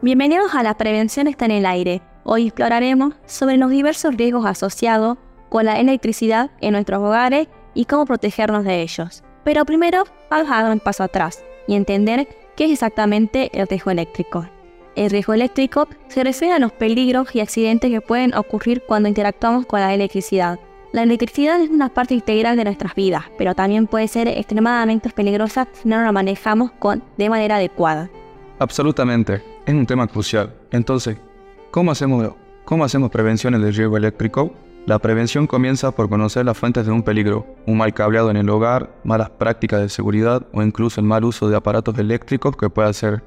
Bienvenidos a La Prevención está en el aire. Hoy exploraremos sobre los diversos riesgos asociados con la electricidad en nuestros hogares y cómo protegernos de ellos. Pero primero vamos a dar un paso atrás y entender qué es exactamente el riesgo eléctrico. El riesgo eléctrico se refiere a los peligros y accidentes que pueden ocurrir cuando interactuamos con la electricidad. La electricidad es una parte integral de nuestras vidas, pero también puede ser extremadamente peligrosa si no la manejamos con, de manera adecuada. Absolutamente, es un tema crucial. Entonces, ¿cómo hacemos, cómo hacemos prevenciones del riesgo eléctrico? La prevención comienza por conocer las fuentes de un peligro, un mal cableado en el hogar, malas prácticas de seguridad o incluso el mal uso de aparatos eléctricos que puedan ser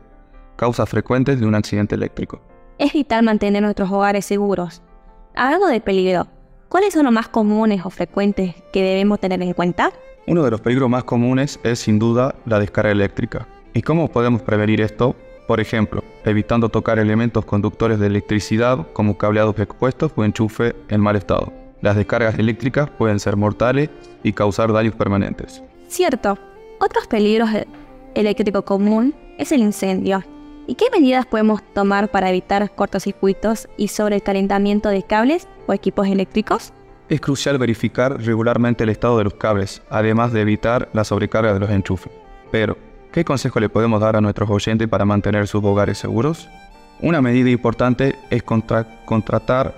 causas frecuentes de un accidente eléctrico. Es vital mantener nuestros hogares seguros. Hablando de peligro, ¿cuáles son los más comunes o frecuentes que debemos tener en cuenta? Uno de los peligros más comunes es sin duda la descarga eléctrica. ¿Y cómo podemos prevenir esto? Por ejemplo, evitando tocar elementos conductores de electricidad como cableados expuestos o enchufe en mal estado. Las descargas eléctricas pueden ser mortales y causar daños permanentes. Cierto. Otros peligros eléctricos común es el incendio. ¿Y qué medidas podemos tomar para evitar cortocircuitos y sobrecalentamiento de cables o equipos eléctricos? Es crucial verificar regularmente el estado de los cables, además de evitar la sobrecarga de los enchufes. Pero, ¿Qué consejo le podemos dar a nuestros oyentes para mantener sus hogares seguros? Una medida importante es contratar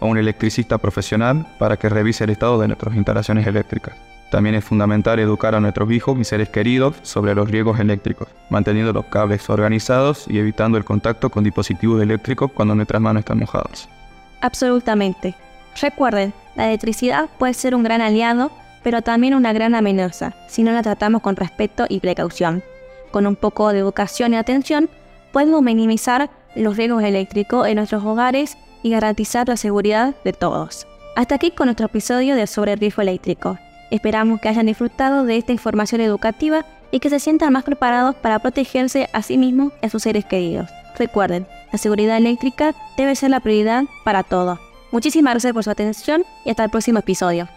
a un electricista profesional para que revise el estado de nuestras instalaciones eléctricas. También es fundamental educar a nuestros hijos y seres queridos sobre los riesgos eléctricos, manteniendo los cables organizados y evitando el contacto con dispositivos eléctricos cuando nuestras manos están mojadas. Absolutamente. Recuerden, la electricidad puede ser un gran aliado, pero también una gran amenaza si no la tratamos con respeto y precaución con un poco de educación y atención, podemos minimizar los riesgos eléctricos en nuestros hogares y garantizar la seguridad de todos. Hasta aquí con nuestro episodio de Sobre el Riesgo Eléctrico. Esperamos que hayan disfrutado de esta información educativa y que se sientan más preparados para protegerse a sí mismos y a sus seres queridos. Recuerden, la seguridad eléctrica debe ser la prioridad para todos. Muchísimas gracias por su atención y hasta el próximo episodio.